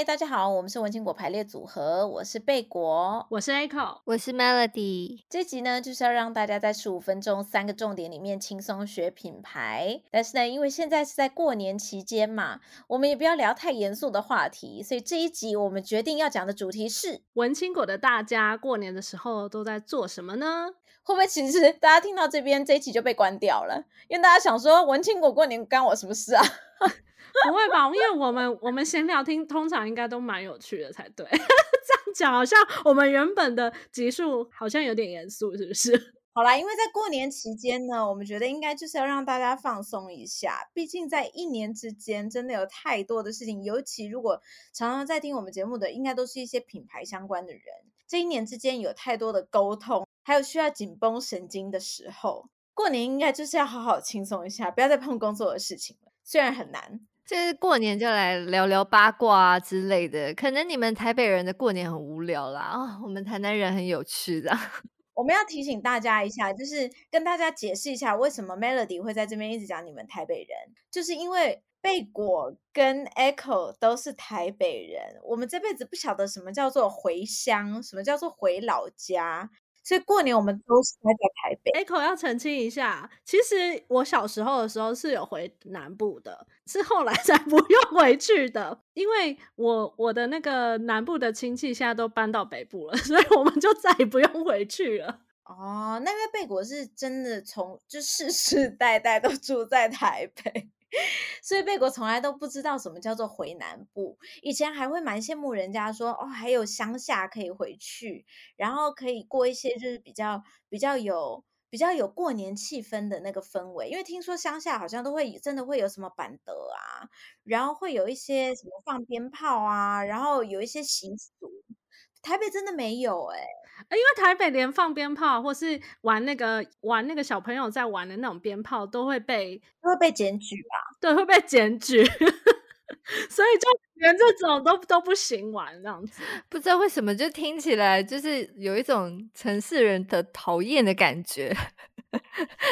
嗨，大家好，我们是文青果排列组合，我是贝果，我是 Echo，我是 Melody。这集呢，就是要让大家在十五分钟三个重点里面轻松学品牌。但是呢，因为现在是在过年期间嘛，我们也不要聊太严肃的话题，所以这一集我们决定要讲的主题是文青果的大家过年的时候都在做什么呢？会不会其实大家听到这边这一集就被关掉了？因为大家想说文青果过年干我什么事啊？不会吧？因为我们我们闲聊听通常应该都蛮有趣的才对。这样讲好像我们原本的集数好像有点严肃，是不是？好啦，因为在过年期间呢，我们觉得应该就是要让大家放松一下。毕竟在一年之间，真的有太多的事情。尤其如果常常在听我们节目的，应该都是一些品牌相关的人。这一年之间有太多的沟通，还有需要紧绷神经的时候，过年应该就是要好好轻松一下，不要再碰工作的事情了。虽然很难。就是过年就来聊聊八卦啊之类的，可能你们台北人的过年很无聊啦，啊、哦，我们台南人很有趣的。我们要提醒大家一下，就是跟大家解释一下，为什么 Melody 会在这边一直讲你们台北人，就是因为贝果跟 Echo 都是台北人，我们这辈子不晓得什么叫做回乡，什么叫做回老家。所以过年我们都是待在台北。Echo 要澄清一下，其实我小时候的时候是有回南部的，是后来 才不用回去的，因为我我的那个南部的亲戚现在都搬到北部了，所以我们就再也不用回去了。哦，那因为贝果是真的从就世世代代都住在台北。所以贝果从来都不知道什么叫做回南部，以前还会蛮羡慕人家说哦，还有乡下可以回去，然后可以过一些就是比较比较有比较有过年气氛的那个氛围，因为听说乡下好像都会真的会有什么板德啊，然后会有一些什么放鞭炮啊，然后有一些习俗，台北真的没有哎、欸。因为台北连放鞭炮，或是玩那个玩那个小朋友在玩的那种鞭炮，都会被都会被检举吧？对，会被检举，所以就连这种都都不行玩这样子。不知道为什么，就听起来就是有一种城市人的讨厌的感觉，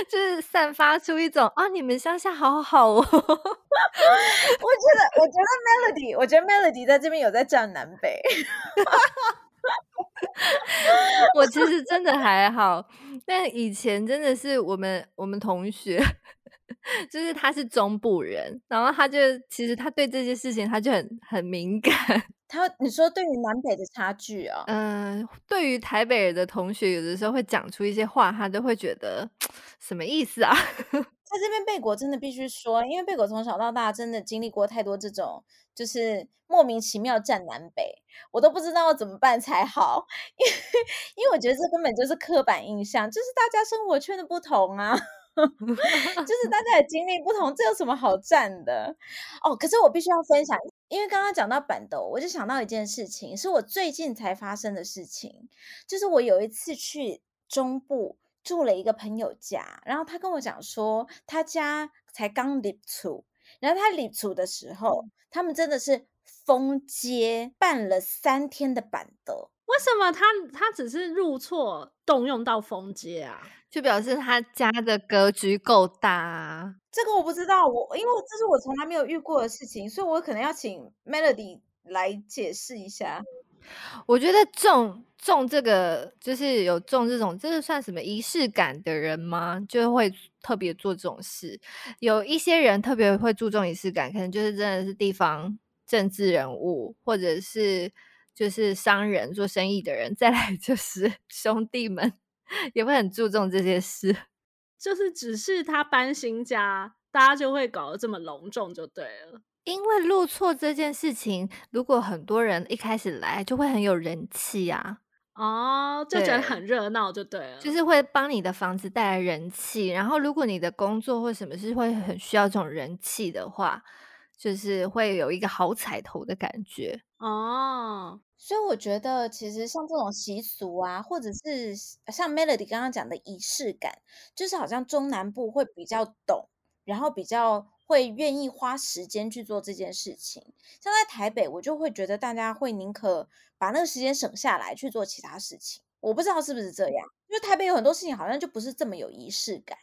就是散发出一种啊，你们乡下好好哦。我觉得，我觉得 Melody，我觉得 Melody 在这边有在占南北。我其实真的还好，但以前真的是我们我们同学，就是他是中部人，然后他就其实他对这些事情他就很很敏感。他你说对于南北的差距啊、哦，嗯、呃，对于台北人的同学，有的时候会讲出一些话，他都会觉得什么意思啊？在这边贝果真的必须说，因为贝果从小到大真的经历过太多这种，就是莫名其妙占南北，我都不知道怎么办才好，因为因为我觉得这根本就是刻板印象，就是大家生活圈的不同啊，就是大家的经历不同，这有什么好战的？哦，可是我必须要分享，因为刚刚讲到板豆，我就想到一件事情，是我最近才发生的事情，就是我有一次去中部。住了一个朋友家，然后他跟我讲说，他家才刚立厝，然后他立厝的时候，他们真的是封街办了三天的板豆。为什么他他只是入错动用到封街啊？就表示他家的格局够大啊？这个我不知道，我因为这是我从来没有遇过的事情，所以我可能要请 Melody 来解释一下。我觉得重重这个就是有重这种，这是算什么仪式感的人吗？就会特别做这种事。有一些人特别会注重仪式感，可能就是真的是地方政治人物，或者是就是商人做生意的人。再来 就是兄弟们也会很注重这些事。就是只是他搬新家，大家就会搞得这么隆重，就对了。因为入错这件事情，如果很多人一开始来，就会很有人气啊，哦，就觉得很热闹，就对了，就是会帮你的房子带来人气。然后，如果你的工作或什么是会很需要这种人气的话，就是会有一个好彩头的感觉哦。所以我觉得，其实像这种习俗啊，或者是像 Melody 刚刚讲的仪式感，就是好像中南部会比较懂，然后比较。会愿意花时间去做这件事情，像在台北，我就会觉得大家会宁可把那个时间省下来去做其他事情。我不知道是不是这样，因为台北有很多事情好像就不是这么有仪式感。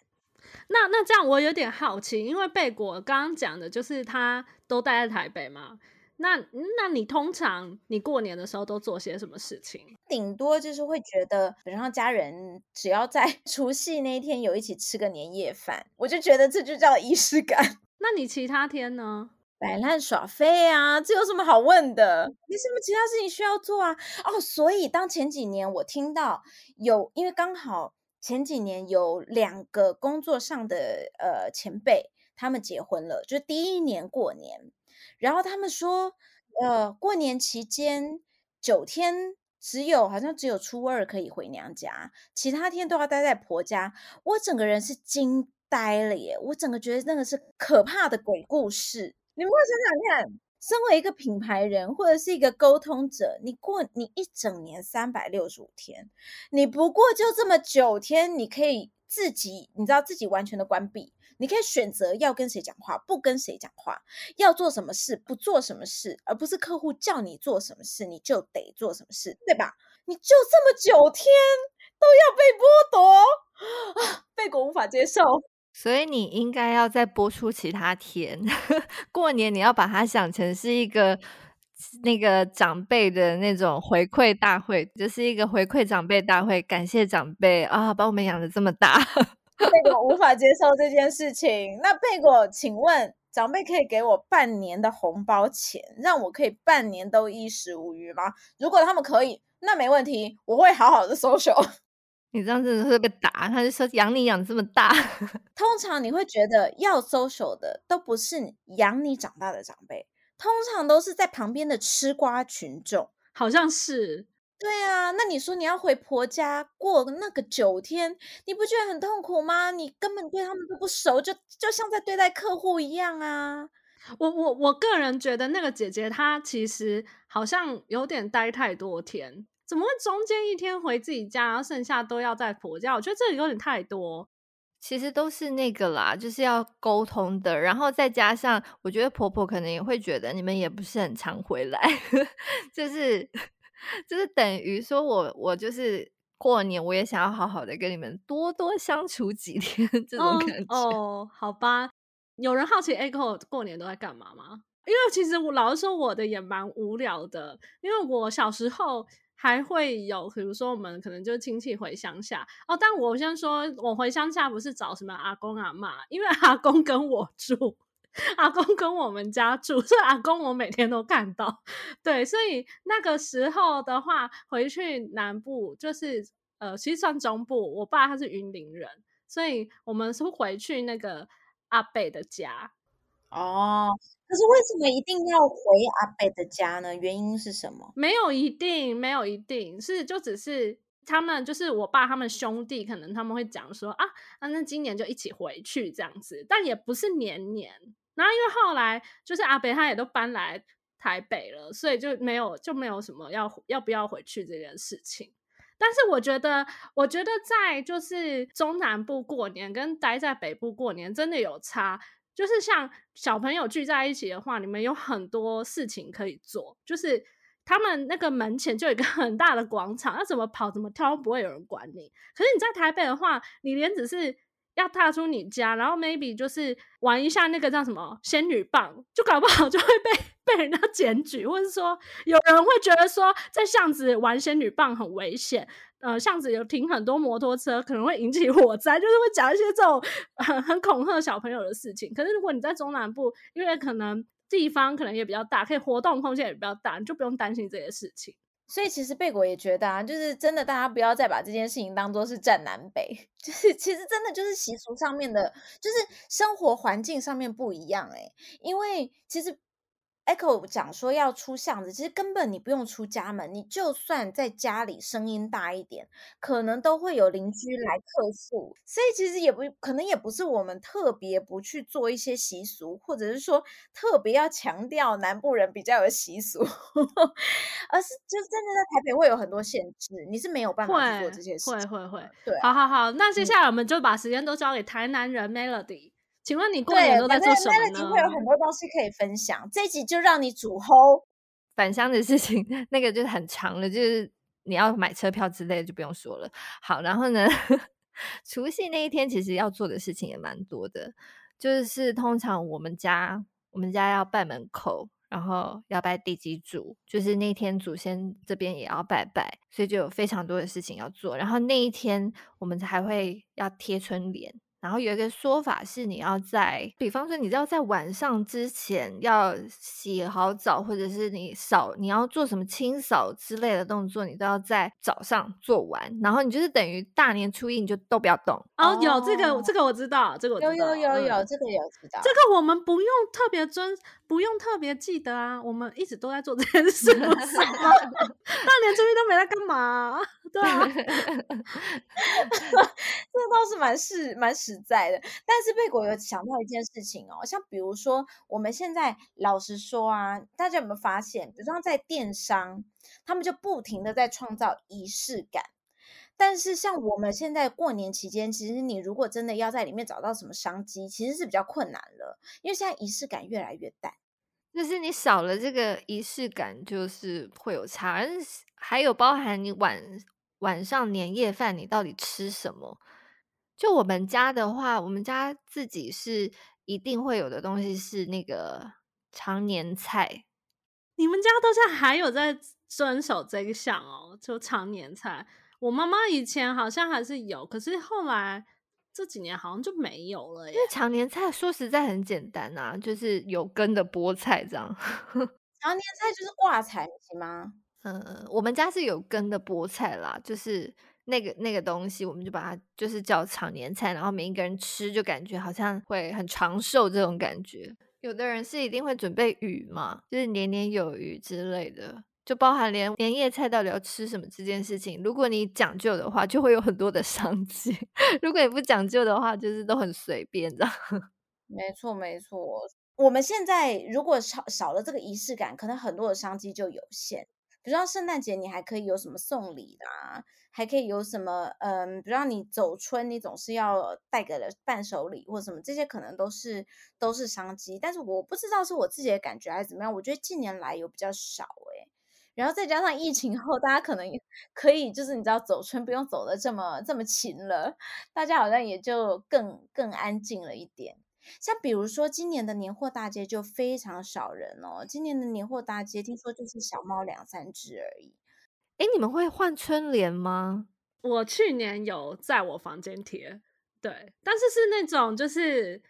那那这样我有点好奇，因为贝果刚刚讲的就是他都待在台北嘛，那那你通常你过年的时候都做些什么事情？顶多就是会觉得，然后家人只要在 除夕那一天有一起吃个年夜饭，我就觉得这就叫仪式感。那你其他天呢？摆烂耍废啊，这有什么好问的？没什么其他事情需要做啊。哦，所以当前几年我听到有，因为刚好前几年有两个工作上的呃前辈他们结婚了，就第一年过年。然后他们说，呃，过年期间九天只有好像只有初二可以回娘家，其他天都要待在婆家。我整个人是惊呆了耶！我整个觉得那个是可怕的鬼故事。你们会想想看，身为一个品牌人或者是一个沟通者，你过你一整年三百六十五天，你不过就这么九天，你可以自己，你知道自己完全的关闭。你可以选择要跟谁讲话，不跟谁讲话，要做什么事，不做什么事，而不是客户叫你做什么事，你就得做什么事，对吧？你就这么九天都要被剥夺啊，贝果无法接受。所以你应该要再播出其他天，过年你要把它想成是一个那个长辈的那种回馈大会，就是一个回馈长辈大会，感谢长辈啊，把我们养得这么大。贝果无法接受这件事情。那贝果，请问长辈可以给我半年的红包钱，让我可以半年都衣食无虞吗？如果他们可以，那没问题，我会好好的 social。你这样真的会被打。他就说养你养这么大，通常你会觉得要 social 的都不是养你长大的长辈，通常都是在旁边的吃瓜群众，好像是。对啊，那你说你要回婆家过那个九天，你不觉得很痛苦吗？你根本对他们都不熟，就就像在对待客户一样啊。我我我个人觉得那个姐姐她其实好像有点待太多天，怎么会中间一天回自己家，然后剩下都要在婆家？我觉得这里有点太多。其实都是那个啦，就是要沟通的，然后再加上我觉得婆婆可能也会觉得你们也不是很常回来，就是。就是等于说我，我我就是过年，我也想要好好的跟你们多多相处几天，这种感觉。哦，哦，好吧。有人好奇 Echo 过年都在干嘛吗？因为其实我老实说，我的也蛮无聊的。因为我小时候还会有，比如说我们可能就亲戚回乡下哦。但我先说，我回乡下不是找什么阿公阿妈，因为 阿公跟我住。阿公跟我们家住，所以阿公我每天都看到。对，所以那个时候的话，回去南部就是呃，其实算中部。我爸他是云林人，所以我们是回去那个阿贝的家。哦，可是为什么一定要回阿贝的家呢？原因是什么？没有一定，没有一定是就只是他们就是我爸他们兄弟，可能他们会讲说啊，那今年就一起回去这样子，但也不是年年。然后因为后来就是阿北他也都搬来台北了，所以就没有就没有什么要要不要回去这件事情。但是我觉得，我觉得在就是中南部过年跟待在北部过年真的有差。就是像小朋友聚在一起的话，你们有很多事情可以做。就是他们那个门前就有一个 很大的广场，要怎么跑怎么跳不会有人管你。可是你在台北的话，你连只是。要踏出你家，然后 maybe 就是玩一下那个叫什么仙女棒，就搞不好 就会被被人家检举，或者说有人会觉得说在巷子玩仙女棒很危险，呃，巷子有停很多摩托车，可能会引起火灾，就是会讲一些这种很很恐吓小朋友的事情。可是如果你在中南部，因为可能地方可能也比较大，可以活动空间也比较大，你就不用担心这些事情。所以其实贝果也觉得啊，就是真的，大家不要再把这件事情当做是战南北，就是其实真的就是习俗上面的，就是生活环境上面不一样诶，因为其实。Echo 讲说要出巷子，其实根本你不用出家门，你就算在家里声音大一点，可能都会有邻居来客诉。所以其实也不可能，也不是我们特别不去做一些习俗，或者是说特别要强调南部人比较有习俗，而是就真的在台北会有很多限制，你是没有办法去做这些事。会会会，对，好好好，那接下来我们就把时间都交给台南人 Melody。请问你过年都在做什么呢？对，会有很多东西可以分享。这一集就让你主 hold 返乡的事情，那个就是很长了，就是你要买车票之类的就不用说了。好，然后呢，除夕那一天其实要做的事情也蛮多的，就是通常我们家我们家要拜门口，然后要拜地基主，就是那天祖先这边也要拜拜，所以就有非常多的事情要做。然后那一天我们还会要贴春联。然后有一个说法是，你要在，比方说，你要在晚上之前要洗好澡，或者是你扫，你要做什么清扫之类的动作，你都要在早上做完。然后你就是等于大年初一你就都不要动。哦，有这个，这个我知道，这个我知道，有有有有，嗯、这个有知道。这个我们不用特别遵，不用特别记得啊，我们一直都在做这件事？大年初一都没在干嘛？对啊，这倒是蛮是蛮实在的。但是贝果有想到一件事情哦，像比如说我们现在老实说啊，大家有没有发现，比如说在电商，他们就不停的在创造仪式感。但是像我们现在过年期间，其实你如果真的要在里面找到什么商机，其实是比较困难了，因为现在仪式感越来越淡。就是你少了这个仪式感，就是会有差。而还有包含你晚。晚上年夜饭你到底吃什么？就我们家的话，我们家自己是一定会有的东西是那个常年菜。你们家都是还有在遵守这一项哦？就常年菜，我妈妈以前好像还是有，可是后来这几年好像就没有了耶。因为常年菜说实在很简单啊，就是有根的菠菜这样。常年菜就是挂菜，行吗？嗯，我们家是有根的菠菜啦，就是那个那个东西，我们就把它就是叫长年菜，然后每一个人吃就感觉好像会很长寿这种感觉。有的人是一定会准备鱼嘛，就是年年有余之类的，就包含连年夜菜到底要吃什么这件事情，如果你讲究的话，就会有很多的商机；如果你不讲究的话，就是都很随便的。没错，没错。我们现在如果少少了这个仪式感，可能很多的商机就有限。比如说圣诞节，你还可以有什么送礼的啊？还可以有什么？嗯，比如说你走春，你总是要带个伴手礼或什么，这些可能都是都是商机。但是我不知道是我自己的感觉还是怎么样，我觉得近年来有比较少诶。然后再加上疫情后，大家可能也可以就是你知道走春不用走的这么这么勤了，大家好像也就更更安静了一点。像比如说，今年的年货大街就非常少人哦。今年的年货大街，听说就是小猫两三只而已。哎，你们会换春联吗？我去年有在我房间贴，对，但是是那种就是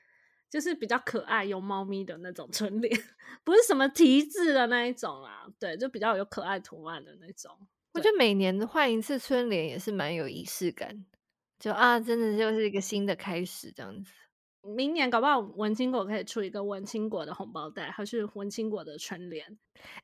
就是比较可爱有猫咪的那种春联，不是什么题字的那一种啦。对，就比较有可爱图案的那种。我觉得每年换一次春联也是蛮有仪式感，就啊，真的就是一个新的开始这样子。明年搞不好文青果可以出一个文青果的红包袋，还是文青果的春联？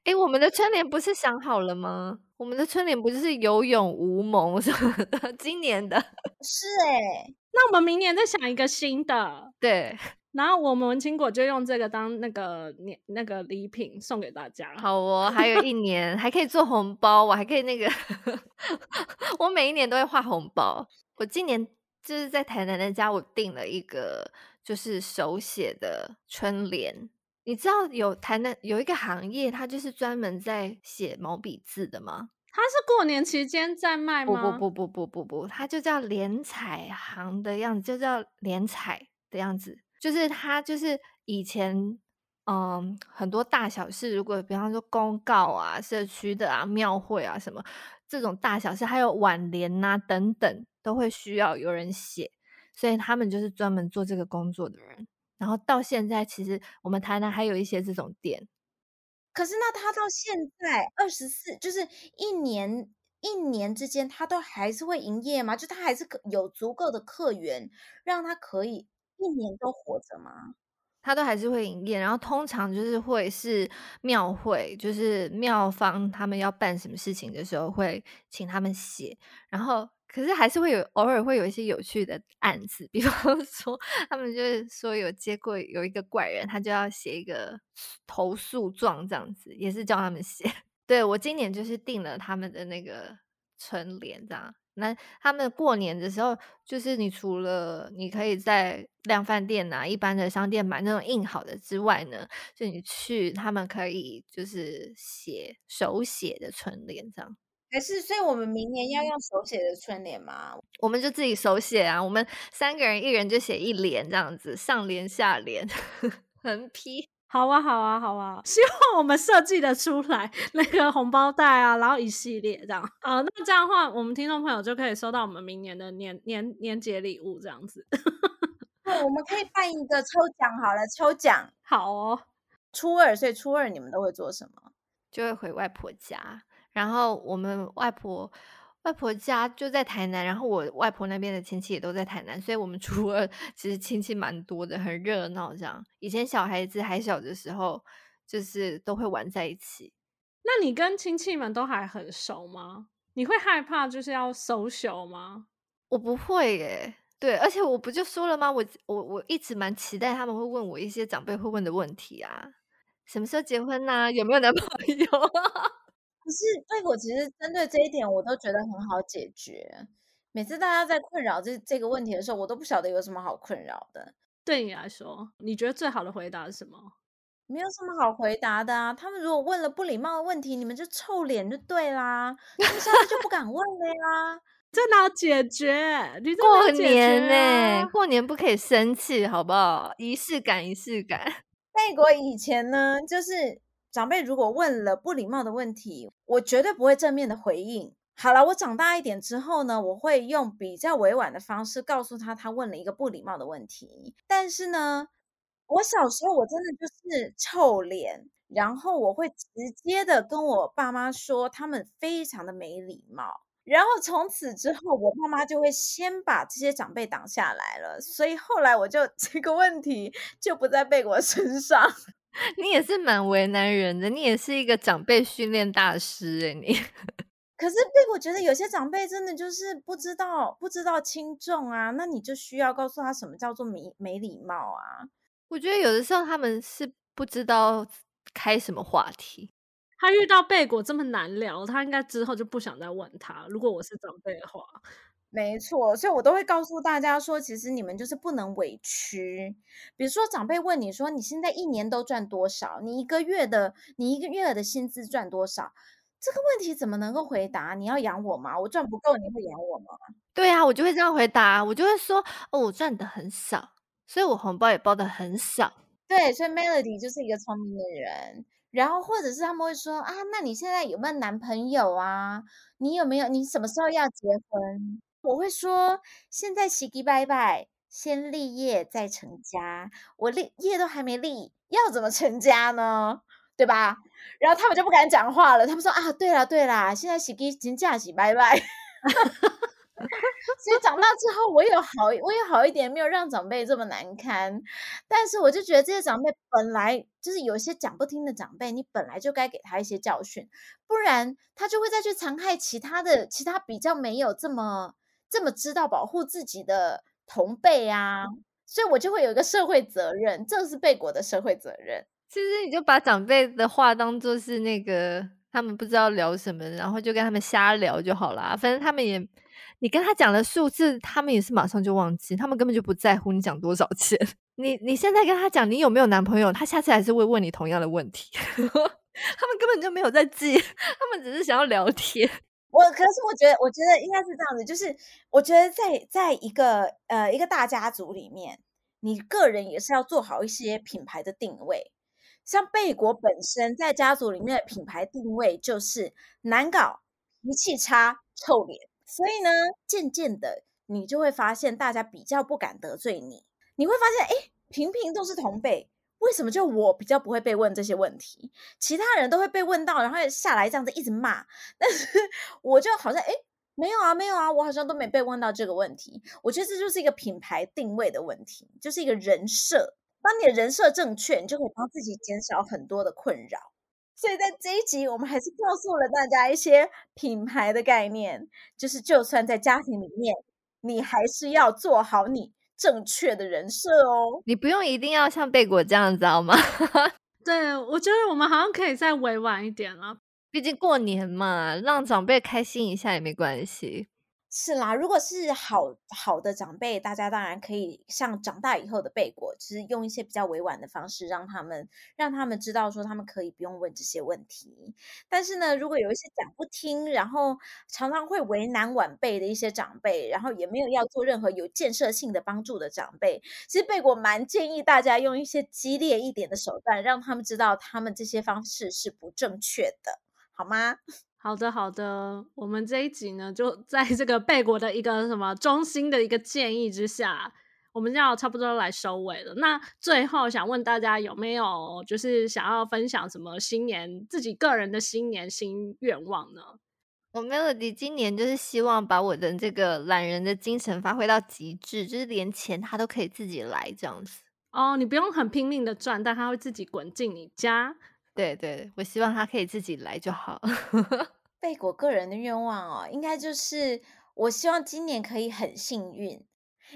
哎、欸，我们的春联不是想好了吗？我们的春联不就是有勇无谋什么的？今年的是哎、欸，那我们明年再想一个新的，对，然后我们文青果就用这个当那个年那个礼品送给大家。好哦，还有一年还可以做红包，我还可以那个，我每一年都会画红包。我今年就是在台南的家，我订了一个。就是手写的春联，你知道有台南有一个行业，它就是专门在写毛笔字的吗？它是过年期间在卖吗？不不不不不不不，它就叫联彩行的样子，就叫联彩的样子。就是它就是以前嗯很多大小事，如果比方说公告啊、社区的啊、庙会啊什么这种大小事，还有挽联呐等等，都会需要有人写。所以他们就是专门做这个工作的人，然后到现在，其实我们台南还有一些这种店。可是那他到现在二十四，就是一年一年之间，他都还是会营业吗？就他还是有足够的客源，让他可以一年都活着吗？他都还是会营业，然后通常就是会是庙会，就是庙方他们要办什么事情的时候，会请他们写，然后。可是还是会有偶尔会有一些有趣的案子，比方说 他们就是说有接过有一个怪人，他就要写一个投诉状这样子，也是叫他们写。对，我今年就是订了他们的那个春联这样。那他们过年的时候，就是你除了你可以在量贩店呐、啊、一般的商店买那种印好的之外呢，就你去他们可以就是写手写的春联这样。还是，所以我们明年要用手写的春联吗？我们就自己手写啊，我们三个人一人就写一联这样子，上联下联 横批。好啊，好啊，好啊！希望我们设计的出来那个红包袋啊，然后一系列这样。好，那这样的话，我们听众朋友就可以收到我们明年的年年年节礼物这样子。对，我们可以办一个抽奖，好了，抽奖。好哦。初二，所以初二你们都会做什么？就会回外婆家，然后我们外婆。外婆家就在台南，然后我外婆那边的亲戚也都在台南，所以我们 初二其实亲戚蛮多的，很热闹。这样，以前小孩子还小的时候，就是都会玩在一起。那你跟亲戚们都还很熟吗？你会害怕就是要 social 吗？我不会耶，对，而且我不就说了吗？我我我一直蛮期待他们会问我一些长辈会问的问题啊，什么时候结婚啊？有没有男朋友啊？可是，贝果其实针对这一点，我都觉得很好解决。每次大家在困扰这这个问题的时候，我都不晓得有什么好困扰的。对你来说，你觉得最好的回答是什么？没有什么好回答的啊。他们如果问了不礼貌的问题，你们就臭脸就对啦，他们下次就不敢问了呀。这哪解决？你这过年呢、欸？过年不可以生气，好不好？仪式感，仪式感。贝果以前呢，就是。长辈如果问了不礼貌的问题，我绝对不会正面的回应。好了，我长大一点之后呢，我会用比较委婉的方式告诉他，他问了一个不礼貌的问题。但是呢，我小时候我真的就是臭脸，然后我会直接的跟我爸妈说，他们非常的没礼貌。然后从此之后，我爸妈就会先把这些长辈挡下来了。所以后来我就 这个问题就不在被我身上。你也是蛮为难人的，你也是一个长辈训练大师哎，你。可是贝果觉得有些长辈真的就是不知道不知道轻重啊，那你就需要告诉他什么叫做没没礼貌啊。我觉得有的时候他们是不知道开什么话题。他遇到贝果这么难聊，他应该之后就不想再问他。如果我是长辈的话。没错，所以我都会告诉大家说，其实你们就是不能委屈。比如说，长辈问你说，你现在一年都赚多少？你一个月的，你一个月的薪资赚多少？这个问题怎么能够回答？你要养我吗？我赚不够，你会养我吗？对啊，我就会这样回答，我就会说，哦，我赚的很少，所以我红包也包的很少。对，所以 Melody 就是一个聪明的人。然后或者是他们会说啊，那你现在有没有男朋友啊？你有没有？你什么时候要结婚？我会说，现在喜吉拜拜，先立业再成家。我立业都还没立，要怎么成家呢？对吧？然后他们就不敢讲话了。他们说啊，对了对了，现在喜吉请假喜拜拜。所以长大之后，我有好，我有好一点，没有让长辈这么难堪。但是我就觉得这些长辈本来就是有些讲不听的长辈，你本来就该给他一些教训，不然他就会再去残害其他的，其他比较没有这么。这么知道保护自己的同辈啊，所以我就会有一个社会责任，这是贝果的社会责任。其实你就把长辈的话当做是那个他们不知道聊什么，然后就跟他们瞎聊就好啦。反正他们也，你跟他讲了数字，他们也是马上就忘记，他们根本就不在乎你讲多少钱。你你现在跟他讲你有没有男朋友，他下次还是会问你同样的问题。他们根本就没有在记，他们只是想要聊天。我可是我觉得，我觉得应该是这样子，就是我觉得在在一个呃一个大家族里面，你个人也是要做好一些品牌的定位。像贝果本身在家族里面的品牌定位就是难搞、脾气差、臭脸，所以呢，渐渐的你就会发现大家比较不敢得罪你，你会发现，哎，平平都是同辈。为什么就我比较不会被问这些问题？其他人都会被问到，然后下来这样子一直骂，但是 我就好像诶，没有啊，没有啊，我好像都没被问到这个问题。我觉得这就是一个品牌定位的问题，就是一个人设。当你的人设正确，你就可以帮自己减少很多的困扰。所以在这一集，我们还是告诉了大家一些品牌的概念，就是就算在家庭里面，你还是要做好你。正确的人设哦，你不用一定要像贝果这样子，知道吗？对，我觉得我们好像可以再委婉一点了，毕竟过年嘛，让长辈开心一下也没关系。是啦，如果是好好的长辈，大家当然可以像长大以后的贝果，就是用一些比较委婉的方式，让他们让他们知道说他们可以不用问这些问题。但是呢，如果有一些讲不听，然后常常会为难晚辈的一些长辈，然后也没有要做任何有建设性的帮助的长辈，其实贝果蛮建议大家用一些激烈一点的手段，让他们知道他们这些方式是不正确的，好吗？好的，好的，我们这一集呢，就 在这个贝果的一个什么中心的一个建议之下，我们要差不多来收尾了。那最后想问大家，有没有就是想要分享什么新年自己个人的新年新愿望呢？我 Melody 今年就是希望把我的这个懒人的精神发挥到极致，就是连钱他都可以自己来这样子。哦，你不用很拼命的赚，但他会自己滚进你家。对对，我希望他可以自己来就好。贝果个人的愿望哦，应该就是我希望今年可以很幸运。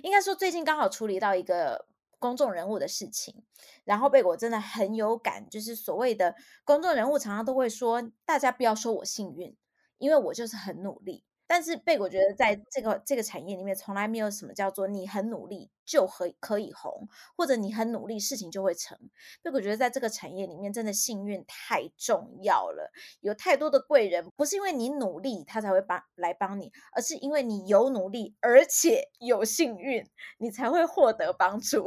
应该说最近刚好处理到一个公众人物的事情，然后贝果真的很有感，就是所谓的公众人物常常都会说，大家不要说我幸运，因为我就是很努力。但是贝果觉得，在这个这个产业里面，从来没有什么叫做你很努力就可以可以红，或者你很努力事情就会成。贝果觉得，在这个产业里面，真的幸运太重要了。有太多的贵人，不是因为你努力他才会帮来帮你，而是因为你有努力，而且有幸运，你才会获得帮助。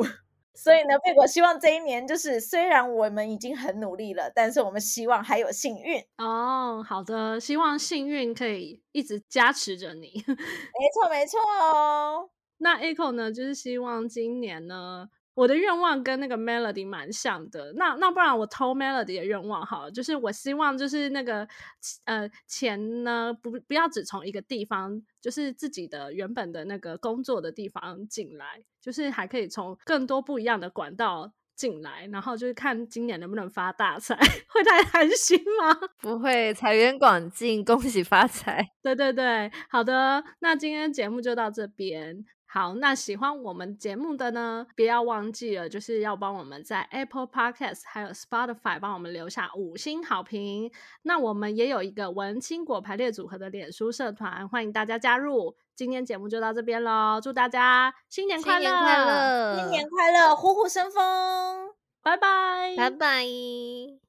所以呢，贝果希望这一年就是，虽然我们已经很努力了，但是我们希望还有幸运哦。好的，希望幸运可以一直加持着你。没错，没错哦。那 Echo 呢，就是希望今年呢。我的愿望跟那个 Melody 蛮像的，那那不然我偷 Melody 的愿望好了，就是我希望就是那个呃钱呢不不要只从一个地方，就是自己的原本的那个工作的地方进来，就是还可以从更多不一样的管道进来，然后就是看今年能不能发大财，会太贪心吗？不会，财源广进，恭喜发财。对对对，好的，那今天节目就到这边。好，那喜欢我们节目的呢，不要忘记了，就是要帮我们在 Apple Podcast 还有 Spotify 帮我们留下五星好评。那我们也有一个文青果排列组合的脸书社团，欢迎大家加入。今天节目就到这边喽，祝大家新年快乐，新年快乐，新年快乐，虎虎生风，拜拜，拜拜。